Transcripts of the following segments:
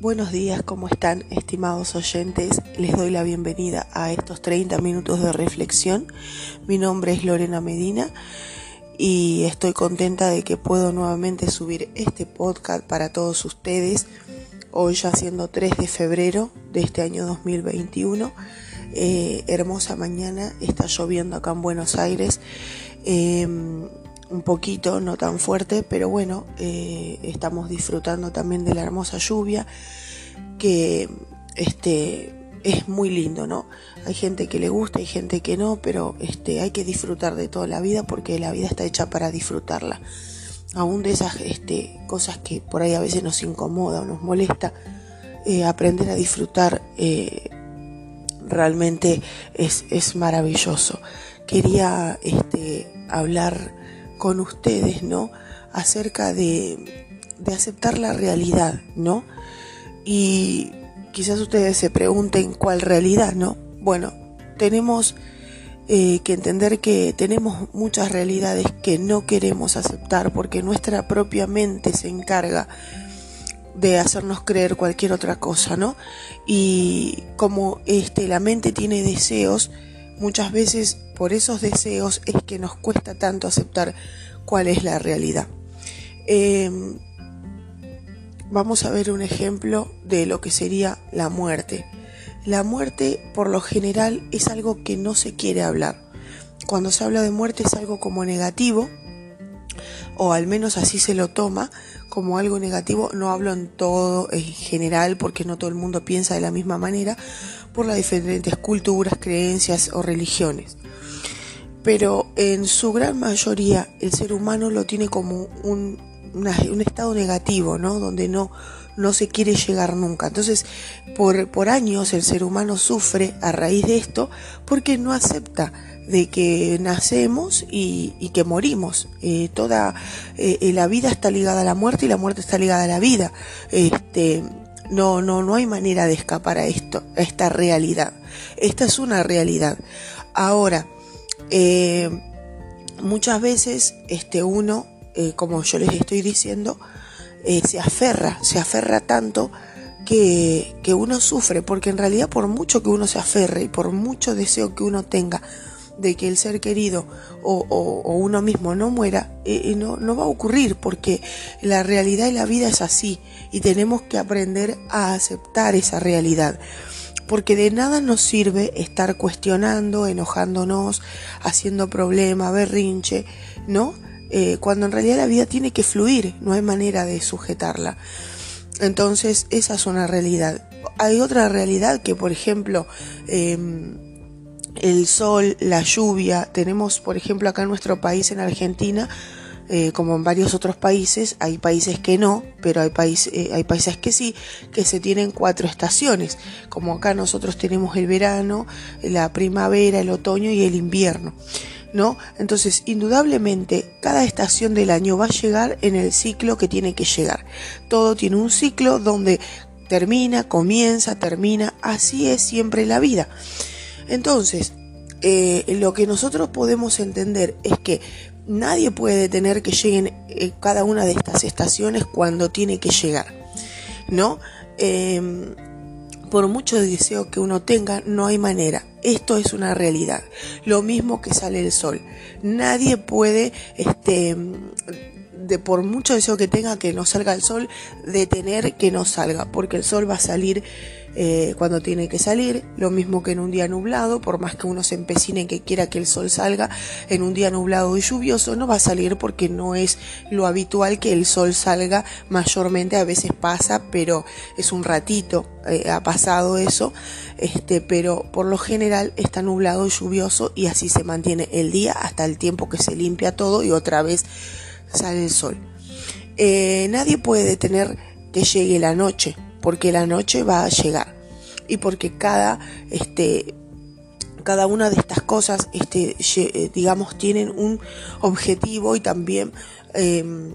Buenos días, ¿cómo están estimados oyentes? Les doy la bienvenida a estos 30 minutos de reflexión. Mi nombre es Lorena Medina y estoy contenta de que puedo nuevamente subir este podcast para todos ustedes. Hoy ya siendo 3 de febrero de este año 2021. Eh, hermosa mañana, está lloviendo acá en Buenos Aires. Em, un poquito, no tan fuerte, pero bueno, eh, estamos disfrutando también de la hermosa lluvia, que este, es muy lindo, ¿no? Hay gente que le gusta, hay gente que no, pero este, hay que disfrutar de toda la vida porque la vida está hecha para disfrutarla. Aún de esas este, cosas que por ahí a veces nos incomoda o nos molesta, eh, aprender a disfrutar eh, realmente es, es maravilloso. Quería este, hablar con ustedes, ¿no? Acerca de, de aceptar la realidad, ¿no? Y quizás ustedes se pregunten cuál realidad, ¿no? Bueno, tenemos eh, que entender que tenemos muchas realidades que no queremos aceptar porque nuestra propia mente se encarga de hacernos creer cualquier otra cosa, ¿no? Y como este, la mente tiene deseos, muchas veces por esos deseos es que nos cuesta tanto aceptar cuál es la realidad. Em, vamos a ver un ejemplo de lo que sería la muerte. La muerte por lo general es algo que no se quiere hablar. Cuando se habla de muerte es algo como negativo, o al menos así se lo toma como algo negativo. No hablo en todo en general porque no todo el mundo piensa de la misma manera por las diferentes culturas, creencias o religiones pero en su gran mayoría el ser humano lo tiene como un, estado negativo, ¿no? Donde no, no se quiere llegar nunca. Entonces, por, por años el ser humano sufre a raíz de esto porque no acepta de que nacemos y, que morimos. Eh, toda eh, eh, la vida está ligada a la muerte y la muerte está ligada a la vida. Este, no, no, no hay manera de escapar a esto, a esta realidad. Esta es una realidad. Ahora, muchas veces este uno, como yo les estoy diciendo, eh, se aferra, se aferra tanto que, que, uno sufre, porque en realidad por mucho que uno se aferre y por mucho deseo que uno tenga de que el ser querido o, o, uno mismo no muera, no, no va a ocurrir, porque la realidad y la vida es así y tenemos que aprender a aceptar esa realidad porque de nada nos sirve estar cuestionando, enojándonos, haciendo problema, berrinche, ¿no? Eh, cuando en realidad la vida tiene que fluir, no hay manera de sujetarla. Entonces, esa es una realidad. Hay otra realidad que, por ejemplo, em, el sol, la lluvia, tenemos, por ejemplo, acá en nuestro país, en Argentina, eh, como en varios otros países, hay países que no, pero eh, hay países que sí, que se tienen cuatro estaciones, como acá nosotros tenemos el verano, la primavera, el otoño y el invierno. ¿No? Entonces, indudablemente, cada estación del año va a llegar en el ciclo que tiene que llegar. Todo tiene un ciclo donde termina, comienza, termina, así es siempre la vida. Entonces, eh, lo que nosotros podemos entender es que nadie puede detener que lleguen eh, cada una de estas estaciones cuando tiene que llegar, ¿no? Em, por mucho deseo que uno tenga, no hay manera. Esto es una realidad. Lo mismo que sale el sol. Nadie puede, este, de por mucho deseo que tenga que no salga el sol, detener que no salga, porque el sol va a salir eh, cuando tiene que salir, lo mismo que en un día nublado, por más que uno se empecine que quiera que el sol salga, en un día nublado y lluvioso no va a salir porque no es lo habitual que el sol salga mayormente, a veces pasa, pero es un ratito, eh, ha pasado eso, este, pero por lo general está nublado y lluvioso y así se mantiene el día hasta el tiempo que se limpia todo y otra vez sale el sol. Eh, nadie puede detener que llegue la noche, porque la noche va a llegar y porque cada este cada una de estas cosas este eh, digamos tienen un objetivo y también em,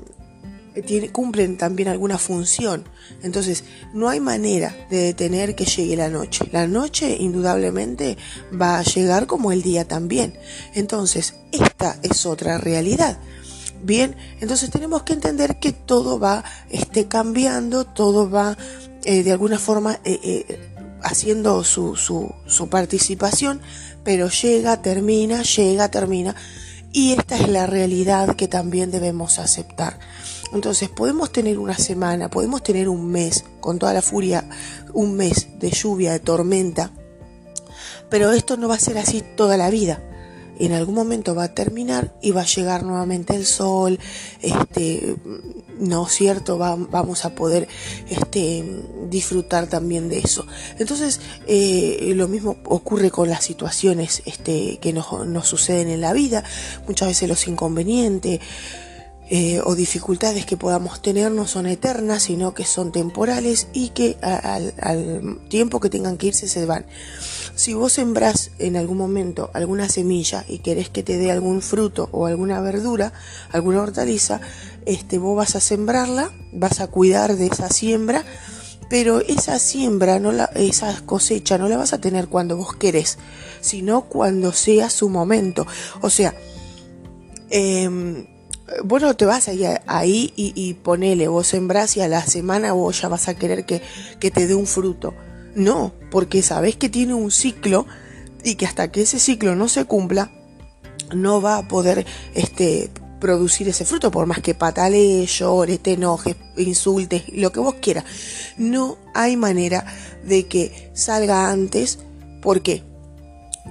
cumplen también alguna función. Entonces, no hay manera de detener que llegue la noche. La noche, indudablemente, va a llegar como el día también. Entonces, esta es otra realidad. Bien, entonces tenemos que entender que todo va este, cambiando, todo va eh, de alguna forma haciendo su, su, su participación, pero llega, termina, llega, termina. Y esta es la realidad que también debemos aceptar. Entonces podemos tener una semana, podemos tener un mes, con toda la furia, un mes de lluvia, de tormenta, pero esto no va a ser así toda la vida en algún momento va a terminar y va a llegar nuevamente el sol, este, no es cierto, vamos a poder este, disfrutar también de eso. Entonces, eh, lo mismo ocurre con las situaciones este, que nos, nos suceden en la vida, muchas veces los inconvenientes. Eh, o dificultades que podamos tener no son eternas, sino que son temporales y que al tiempo que tengan que irse se van. Si vos sembrás en algún momento alguna semilla y querés que te dé algún fruto o alguna verdura, alguna hortaliza, este, vos vas a sembrarla, vas a cuidar de esa siembra, pero esa siembra, no la, esa cosecha no la vas a tener cuando vos querés, sino cuando sea su momento. O sea, eh, vos no te vas ahí, y, ponele, vos sembrás y a la semana vos ya vas a querer que, que te dé un fruto. No, porque sabes que tiene un ciclo y que hasta que ese ciclo no se cumpla, no va a poder este, producir ese fruto, por más que patalees, llores, te enojes, insultes, lo que vos quieras. No hay manera de que salga antes. ¿Por qué?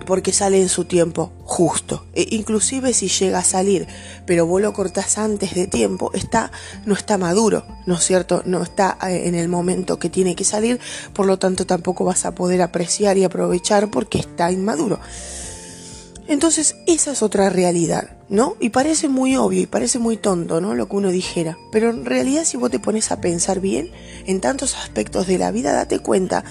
Porque sale en su tiempo justo. E inclusive si llega a salir, pero vos lo cortás antes de tiempo, está, no está maduro, ¿no es cierto? No está eh, en el momento que tiene que salir, por lo tanto tampoco vas a poder apreciar y aprovechar porque está inmaduro. Entonces, esa es otra realidad, ¿no? Y parece muy obvio y parece muy tonto, ¿no? Lo que uno dijera. Pero en realidad, si vos te pones a pensar bien en tantos aspectos de la vida, date cuenta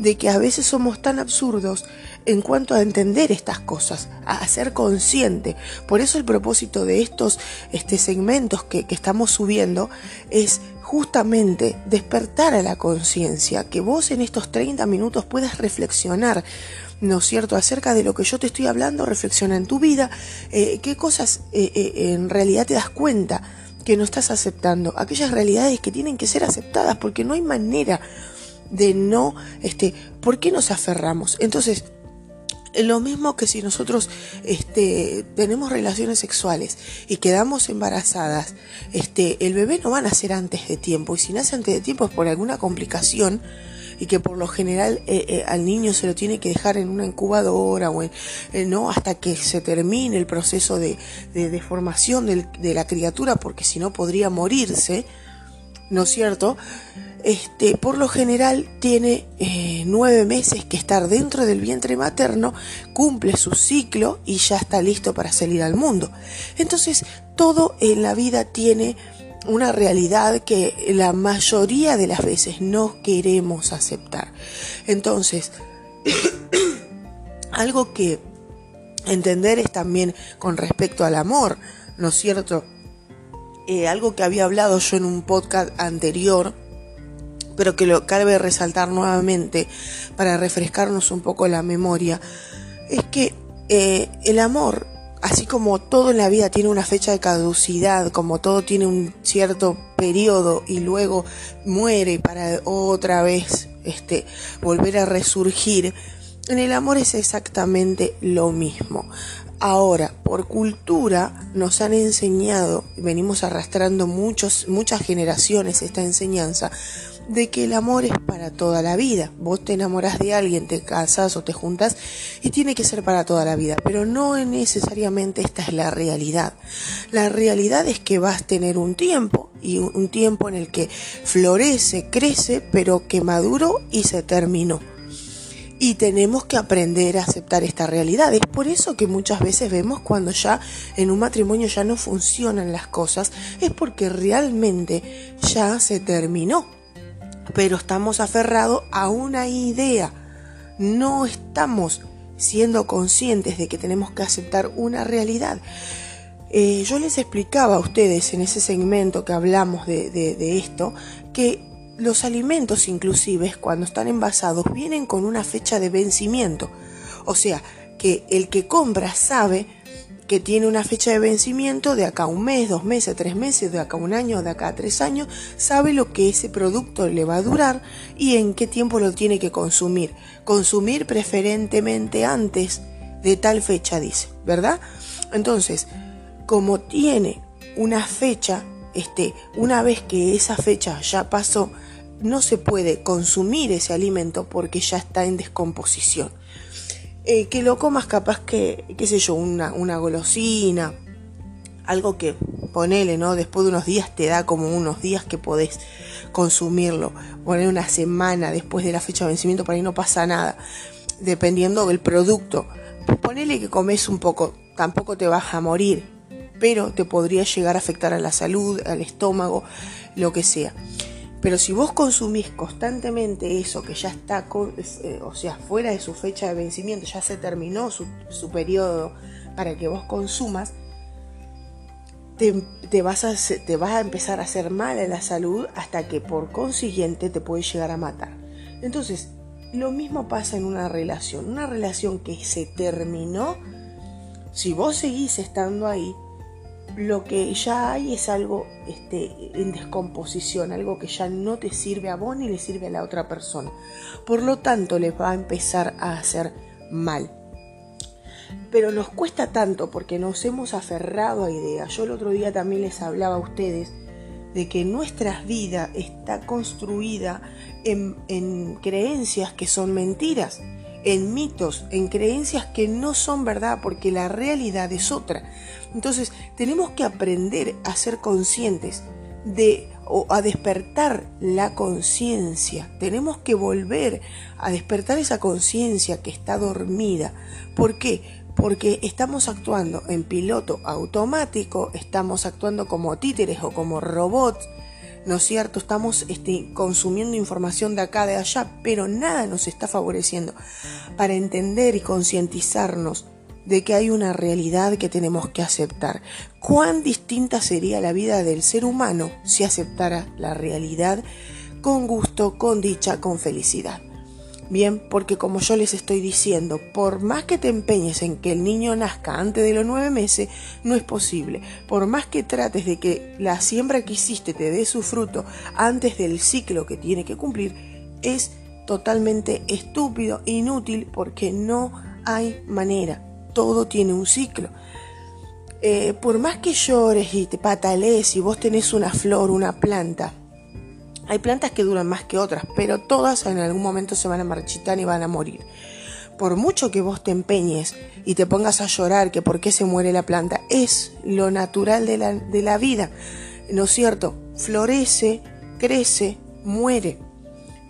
de que a veces somos tan absurdos en cuanto a entender estas cosas, a ser consciente. Por eso el propósito de estos este, segmentos que, que estamos subiendo es justamente despertar a la conciencia, que vos en estos 30 minutos puedas reflexionar ¿no es cierto?, acerca de lo que yo te estoy hablando, reflexiona en tu vida, eh, qué cosas eh, eh, en realidad te das cuenta que no estás aceptando, aquellas realidades que tienen que ser aceptadas, porque no hay manera de no, este, ¿por qué nos aferramos? Entonces, lo mismo que si nosotros este, tenemos relaciones sexuales y quedamos embarazadas, este, el bebé no va a nacer antes de tiempo y si nace antes de tiempo es por alguna complicación y que por lo general eh, eh, al niño se lo tiene que dejar en una incubadora o en, eh, no hasta que se termine el proceso de, de, formación de la criatura porque si no podría morirse, ¿no es cierto? Este, por lo general tiene eh, nueve meses que estar dentro del vientre materno, cumple su ciclo y ya está listo para salir al mundo. Entonces, todo en la vida tiene una realidad que la mayoría de las veces no queremos aceptar. Entonces, algo que entender es también con respecto al amor, ¿no es cierto? Eh, algo que había hablado yo en un podcast anterior, pero que lo cabe resaltar nuevamente para refrescarnos un poco la memoria, es que eh, el amor, así como todo en la vida tiene una fecha de caducidad, como todo tiene un cierto periodo y luego muere para otra vez este, volver a resurgir, en el amor es exactamente lo mismo. Ahora, por cultura nos han enseñado, venimos arrastrando muchos, muchas generaciones esta enseñanza, de que el amor es para toda la vida. Vos te enamoras de alguien, te casas o te juntas y tiene que ser para toda la vida, pero no necesariamente esta es la realidad. La realidad es que vas a tener un tiempo y un tiempo en el que florece, crece, pero que maduró y se terminó. Y tenemos que aprender a aceptar esta realidad. Es por eso que muchas veces vemos cuando ya en un matrimonio ya no funcionan las cosas, es porque realmente ya se terminó pero estamos aferrados a una idea. No estamos siendo conscientes de que tenemos que aceptar una realidad. Eh, yo les explicaba a ustedes en ese segmento que hablamos de, de esto que los alimentos inclusive cuando están envasados vienen con una fecha de vencimiento. O sea, que el que compra sabe que tiene una fecha de vencimiento de acá un mes, dos meses, tres meses, de acá un año, de acá tres años, sabe lo que ese producto le va a durar y en qué tiempo lo tiene que consumir. Consumir preferentemente antes de tal fecha, dice, ¿verdad? Entonces, como tiene una fecha, este, una vez que esa fecha ya pasó, no se puede consumir ese alimento porque ya está en descomposición. Eh, que lo comas capaz que, qué sé yo, una, una golosina, algo que ponele, ¿no? Después de unos días te da como unos días que podés consumirlo. Poner una semana después de la fecha de vencimiento para ahí no pasa nada. Dependiendo del producto. Ponele que comes un poco, tampoco te vas a morir, pero te podría llegar a afectar a la salud, al estómago, lo que sea. Pero si vos consumís constantemente eso que ya está, eh, o sea, fuera de su fecha de vencimiento, ya se terminó su, periodo para que vos consumas, te, vas a, te vas a empezar a hacer mal a la salud hasta que por consiguiente te puede llegar a matar. Entonces, lo mismo pasa en una relación. Una relación que se terminó, si vos seguís estando ahí, lo que ya hay es algo este, en descomposición, algo que ya no te sirve a vos ni le sirve a la otra persona. Por lo tanto, les va a empezar a hacer mal. Pero nos cuesta tanto porque nos hemos aferrado a ideas. Yo el otro día también les hablaba a ustedes de que nuestra vida está construida en, en creencias que son mentiras en mitos, en creencias que no son verdad porque la realidad es otra. Entonces tenemos que aprender a ser conscientes de o a despertar la conciencia. Tenemos que volver a despertar esa conciencia que está dormida. ¿Por qué? Porque estamos actuando en piloto automático, estamos actuando como títeres o como robots ¿no es cierto? Estamos este, consumiendo información de acá, de allá, pero nada nos está favoreciendo para entender y concientizarnos de que hay una realidad que tenemos que aceptar. ¿Cuán distinta sería la vida del ser humano si aceptara la realidad con gusto, con dicha, con felicidad? Bien, porque como yo les estoy diciendo, por más que te empeñes en que el niño nazca antes de los nueve meses, no es posible. Por más que trates de que la siembra que hiciste te dé su fruto antes del ciclo que tiene que cumplir, es totalmente estúpido, inútil, porque no hay manera. Todo tiene un ciclo. Eh, por más que llores y te patalees y vos tenés una flor, una planta, hay plantas que duran más que otras, pero todas en algún momento se van a marchitar y van a morir. Por mucho que vos te empeñes y te pongas a llorar que por qué se muere la planta, es lo natural de la, de la vida, ¿no es cierto? Florece, crece, muere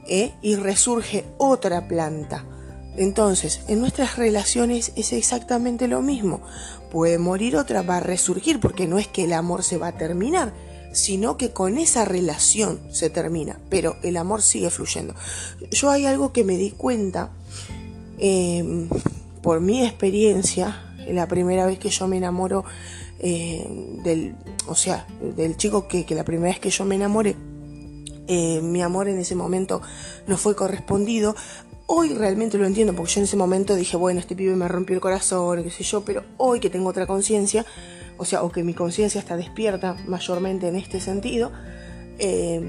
¿eh? y resurge otra planta. Entonces, en nuestras relaciones es exactamente lo mismo. Puede morir otra, va a resurgir, porque no es que el amor se va a terminar, sino que con esa relación se termina, pero el amor sigue fluyendo. Yo hay algo que me di cuenta em, por mi experiencia, la primera vez que yo me enamoro eh, del, o sea, del chico que, la primera vez que yo me enamoré, eh, mi amor en ese momento no fue correspondido. Hoy realmente lo entiendo, porque yo en ese momento dije, bueno, este pibe me rompió el corazón, qué sé yo, pero hoy que tengo otra conciencia, o sea, o que mi conciencia está despierta mayormente en este sentido, eh,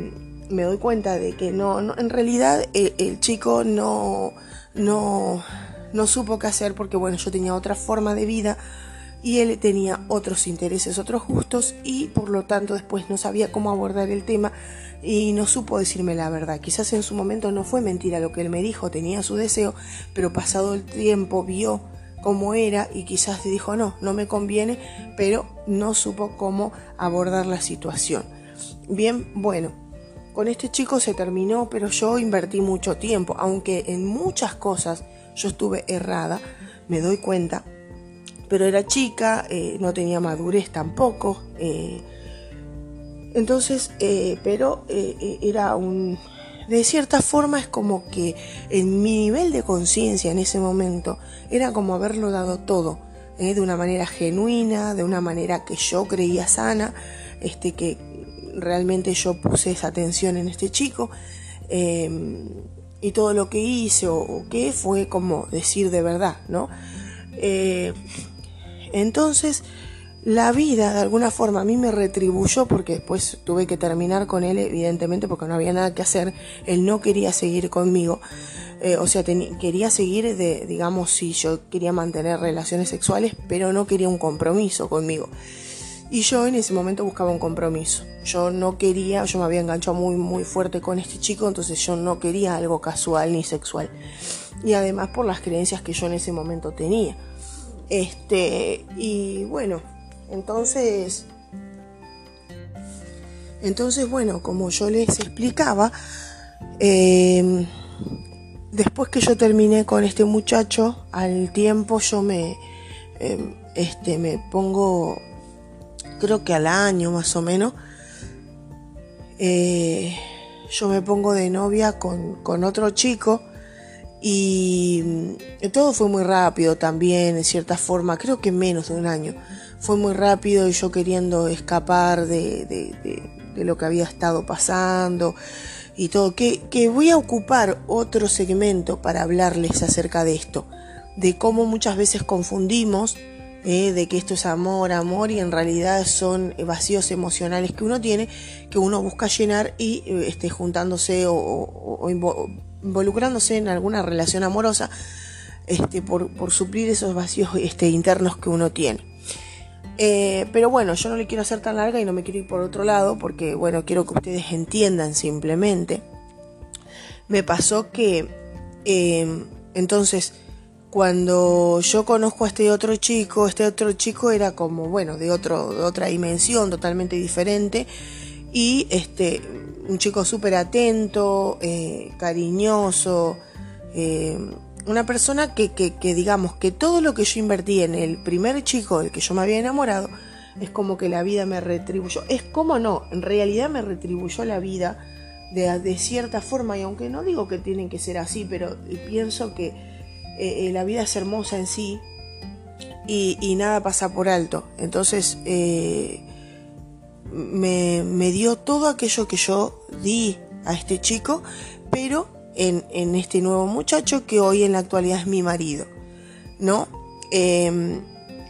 me doy cuenta de que no, en realidad el, chico no, no, no supo qué hacer porque bueno, yo tenía otra forma de vida y él tenía otros intereses, otros gustos y por lo tanto después no sabía cómo abordar el tema y no supo decirme la verdad. Quizás en su momento no fue mentira lo que él me dijo, tenía su deseo, pero pasado el tiempo vio cómo era y quizás dijo no, no me conviene, pero no supo cómo abordar la situación. Bien, bueno, con este chico se terminó, pero yo invertí mucho tiempo, aunque en muchas cosas yo estuve errada, me doy cuenta, pero era chica, eh, no tenía madurez tampoco, eh, entonces, eh, pero era un, de cierta forma es como que en mi nivel de conciencia en ese momento era como haberlo dado todo, ¿eh? de una manera genuina, de una manera que yo creía sana, este, que realmente yo puse esa atención en este chico. Em, y todo lo que hice o, qué fue como decir de verdad, ¿no? Eh, entonces la vida de alguna forma a mí me retribuyó porque después tuve que terminar con él evidentemente porque no había nada que hacer, él no quería seguir conmigo, eh, o sea, quería seguir de, digamos, si yo quería mantener relaciones sexuales, pero no quería un compromiso conmigo. Y yo en ese momento buscaba un compromiso. Yo no quería, yo me había enganchado muy, muy fuerte con este chico, entonces yo no quería algo casual ni sexual. Y además por las creencias que yo en ese momento tenía. Este, y bueno, entonces, entonces bueno, como yo les explicaba, em, después que yo terminé con este muchacho, al tiempo yo me, em, este, me pongo, creo que al año más o menos, eh, yo me pongo de novia con, con otro chico y mm, todo fue muy rápido también, en cierta forma, creo que menos de un año. Fue muy rápido y yo queriendo escapar de, de, lo que había estado pasando y todo. Que, que voy a ocupar otro segmento para hablarles acerca de esto, de cómo muchas veces confundimos eh, de que esto es amor, amor y en realidad son vacíos emocionales que uno tiene, que uno busca llenar y eh, esté juntándose o, o, o involucrándose en alguna relación amorosa este, por, por suplir esos vacíos este, internos que uno tiene. Eh, pero bueno, yo no le quiero hacer tan larga y no me quiero ir por otro lado porque, bueno, quiero que ustedes entiendan simplemente. Me pasó que, eh, entonces, cuando yo conozco a este otro chico, este otro chico era como, bueno, de, otro, de otra dimensión, totalmente diferente. Y este, un chico súper atento, eh, cariñoso, eh, una persona que, que, digamos que todo lo que yo invertí en el primer chico del que yo me había enamorado, es como que la vida me retribuyó. Es como no, en realidad me retribuyó la vida de, de cierta forma, y aunque no digo que tienen que ser así, pero pienso que eh, la vida es hermosa en sí y, nada pasa por alto. Entonces, eh, me, me, dio todo aquello que yo di a este chico, pero en, en, este nuevo muchacho que hoy en la actualidad es mi marido, ¿no? Eh,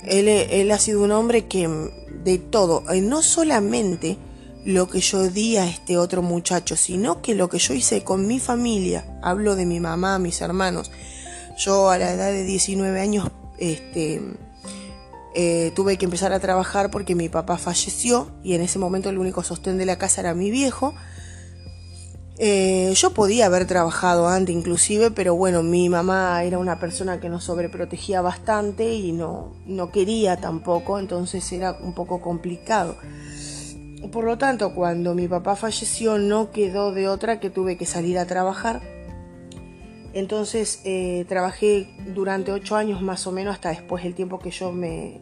él, él, ha sido un hombre que de todo, eh, no solamente lo que yo di a este otro muchacho, sino que lo que yo hice con mi familia, hablo de mi mamá, mis hermanos, yo a la edad de 19 años, este, eh, tuve que empezar a trabajar porque mi papá falleció y en ese momento el único sostén de la casa era mi viejo. Eh, yo podía haber trabajado antes inclusive, pero bueno, mi mamá era una persona que nos sobreprotegía bastante y no, no quería tampoco, entonces era un poco complicado. Por lo tanto, cuando mi papá falleció no quedó de otra que tuve que salir a trabajar. Entonces eh, trabajé durante ocho años más o menos hasta después del tiempo que yo me,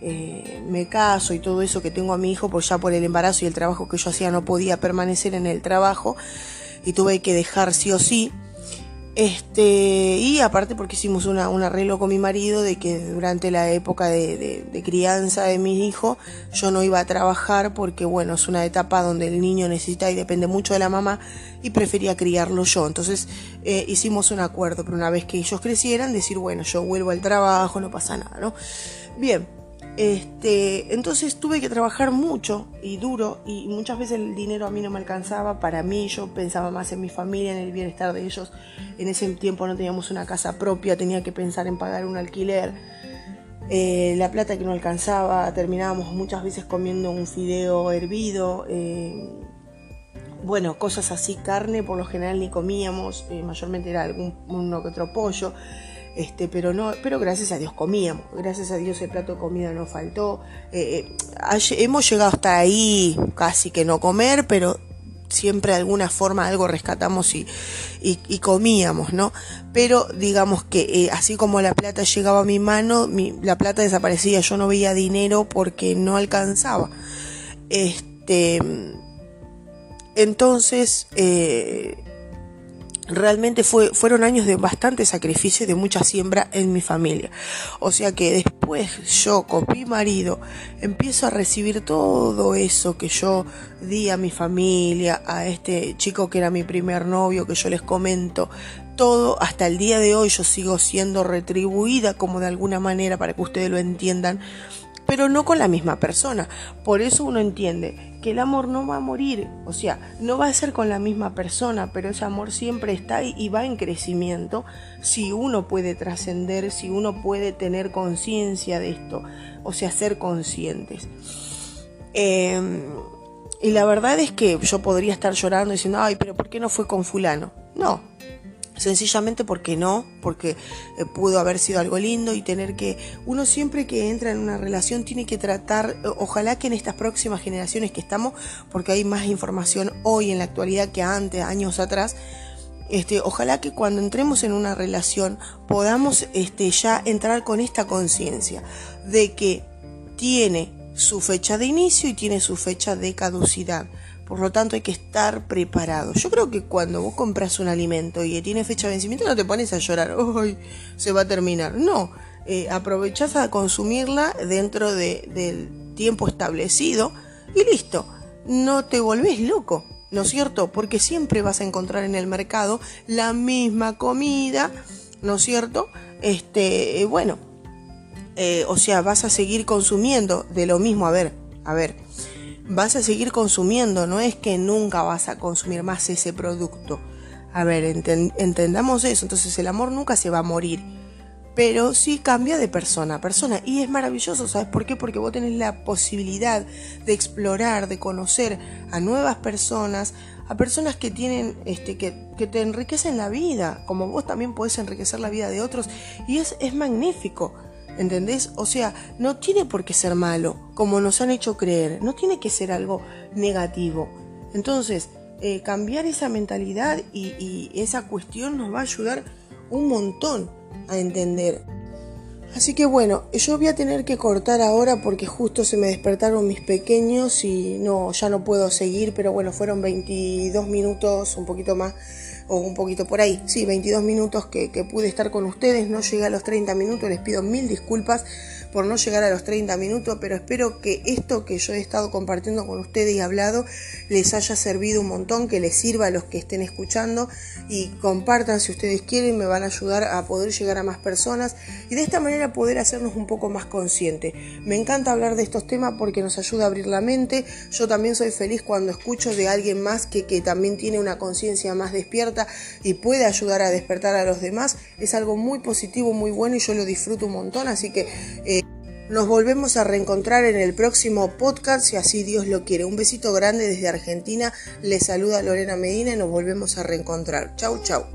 eh, me caso y todo eso que tengo a mi hijo, pues ya por el embarazo y el trabajo que yo hacía no podía permanecer en el trabajo y tuve que dejar sí o sí. Este, y aparte porque hicimos una, un arreglo con mi marido de que durante la época de, de, crianza de mi hijo yo no iba a trabajar porque bueno, es una etapa donde el niño necesita y depende mucho de la mamá y prefería criarlo yo. Entonces eh, hicimos un acuerdo, pero una vez que ellos crecieran, decir bueno, yo vuelvo al trabajo, no pasa nada, ¿no? Bien, este, entonces tuve que trabajar mucho y duro y muchas veces el dinero a mí no me alcanzaba para mí, yo pensaba más en mi familia, en el bienestar de ellos. En ese tiempo no teníamos una casa propia, tenía que pensar en pagar un alquiler. Eh, la plata que no alcanzaba, terminábamos muchas veces comiendo un fideo hervido. Eh, bueno, cosas así, carne por lo general ni comíamos, eh, mayormente era algún uno que otro pollo. Este, pero no, pero gracias a Dios comíamos, gracias a Dios el plato de comida no faltó. Eh, eh, hemos llegado hasta ahí casi que no comer, pero siempre de alguna forma algo rescatamos y, y, comíamos, ¿no? Pero digamos que eh, así como la plata llegaba a mi mano, la plata desaparecía, yo no veía dinero porque no alcanzaba. Este, entonces, realmente fue, fueron años de bastante sacrificio y de mucha siembra en mi familia. O sea que después yo con mi marido empiezo a recibir todo eso que yo di a mi familia, a este chico que era mi primer novio, que yo les comento, todo, hasta el día de hoy yo sigo siendo retribuida como de alguna manera para que ustedes lo entiendan, pero no con la misma persona. Por eso uno entiende que el amor no va a morir, o sea, no va a ser con la misma persona, pero ese amor siempre está y va en crecimiento si uno puede trascender, si uno puede tener conciencia de esto, o sea, ser conscientes. Em, y la verdad es que yo podría estar llorando diciendo, ay, pero ¿por qué no fue con fulano? No, sencillamente porque no, porque eh, pudo haber sido algo lindo y tener que, uno siempre que entra en una relación tiene que tratar, ojalá que en estas próximas generaciones que estamos, porque hay más información hoy en la actualidad que antes, años atrás, este, ojalá que cuando entremos en una relación podamos este, ya entrar con esta conciencia de que tiene su fecha de inicio y tiene su fecha de caducidad. Por lo tanto, hay que estar preparado. Yo creo que cuando vos compras un alimento y tiene fecha de vencimiento, no te pones a llorar, ¡ay! Se va a terminar. No, eh, aprovechás a consumirla dentro del tiempo establecido y listo. No te volvés loco, ¿no es cierto? Porque siempre vas a encontrar en el mercado la misma comida, ¿no es cierto? Este, eh, bueno, eh, o sea, vas a seguir consumiendo de lo mismo. A ver, a ver, vas a seguir consumiendo, no es que nunca vas a consumir más ese producto. A ver, entendamos eso, entonces el amor nunca se va a morir, pero sí cambia de persona a persona y es maravilloso, ¿sabes por qué? Porque vos tenés la posibilidad de explorar, de conocer a nuevas personas, a personas que tienen, este, que, que te enriquecen la vida, como vos también podés enriquecer la vida de otros y es, es magnífico. ¿Entendés? O sea, no tiene por qué ser malo, como nos han hecho creer, no tiene que ser algo negativo. Entonces, eh, cambiar esa mentalidad y, y esa cuestión nos va a ayudar un montón a entender. Así que bueno, yo voy a tener que cortar ahora porque justo se me despertaron mis pequeños y no, ya no puedo seguir, pero bueno, fueron 22 minutos, un poquito más o un poquito por ahí. Sí, 22 minutos que, que pude estar con ustedes, no llegué a los 30 minutos, les pido mil disculpas por no llegar a los 30 minutos, pero espero que esto que yo he estado compartiendo con ustedes y hablado les haya servido un montón, que les sirva a los que estén escuchando y compartan si ustedes quieren, me van a ayudar a poder llegar a más personas y de esta manera poder hacernos un poco más conscientes. Me encanta hablar de estos temas porque nos ayuda a abrir la mente. Yo también soy feliz cuando escucho de alguien más que, que también tiene una conciencia más despierta y puede ayudar a despertar a los demás. Es algo muy positivo, muy bueno y yo lo disfruto un montón, así que... Eh, nos volvemos a reencontrar en el próximo podcast, si así Dios lo quiere. Un besito grande desde Argentina. Les saluda Lorena Medina y nos volvemos a reencontrar. Chau, chau.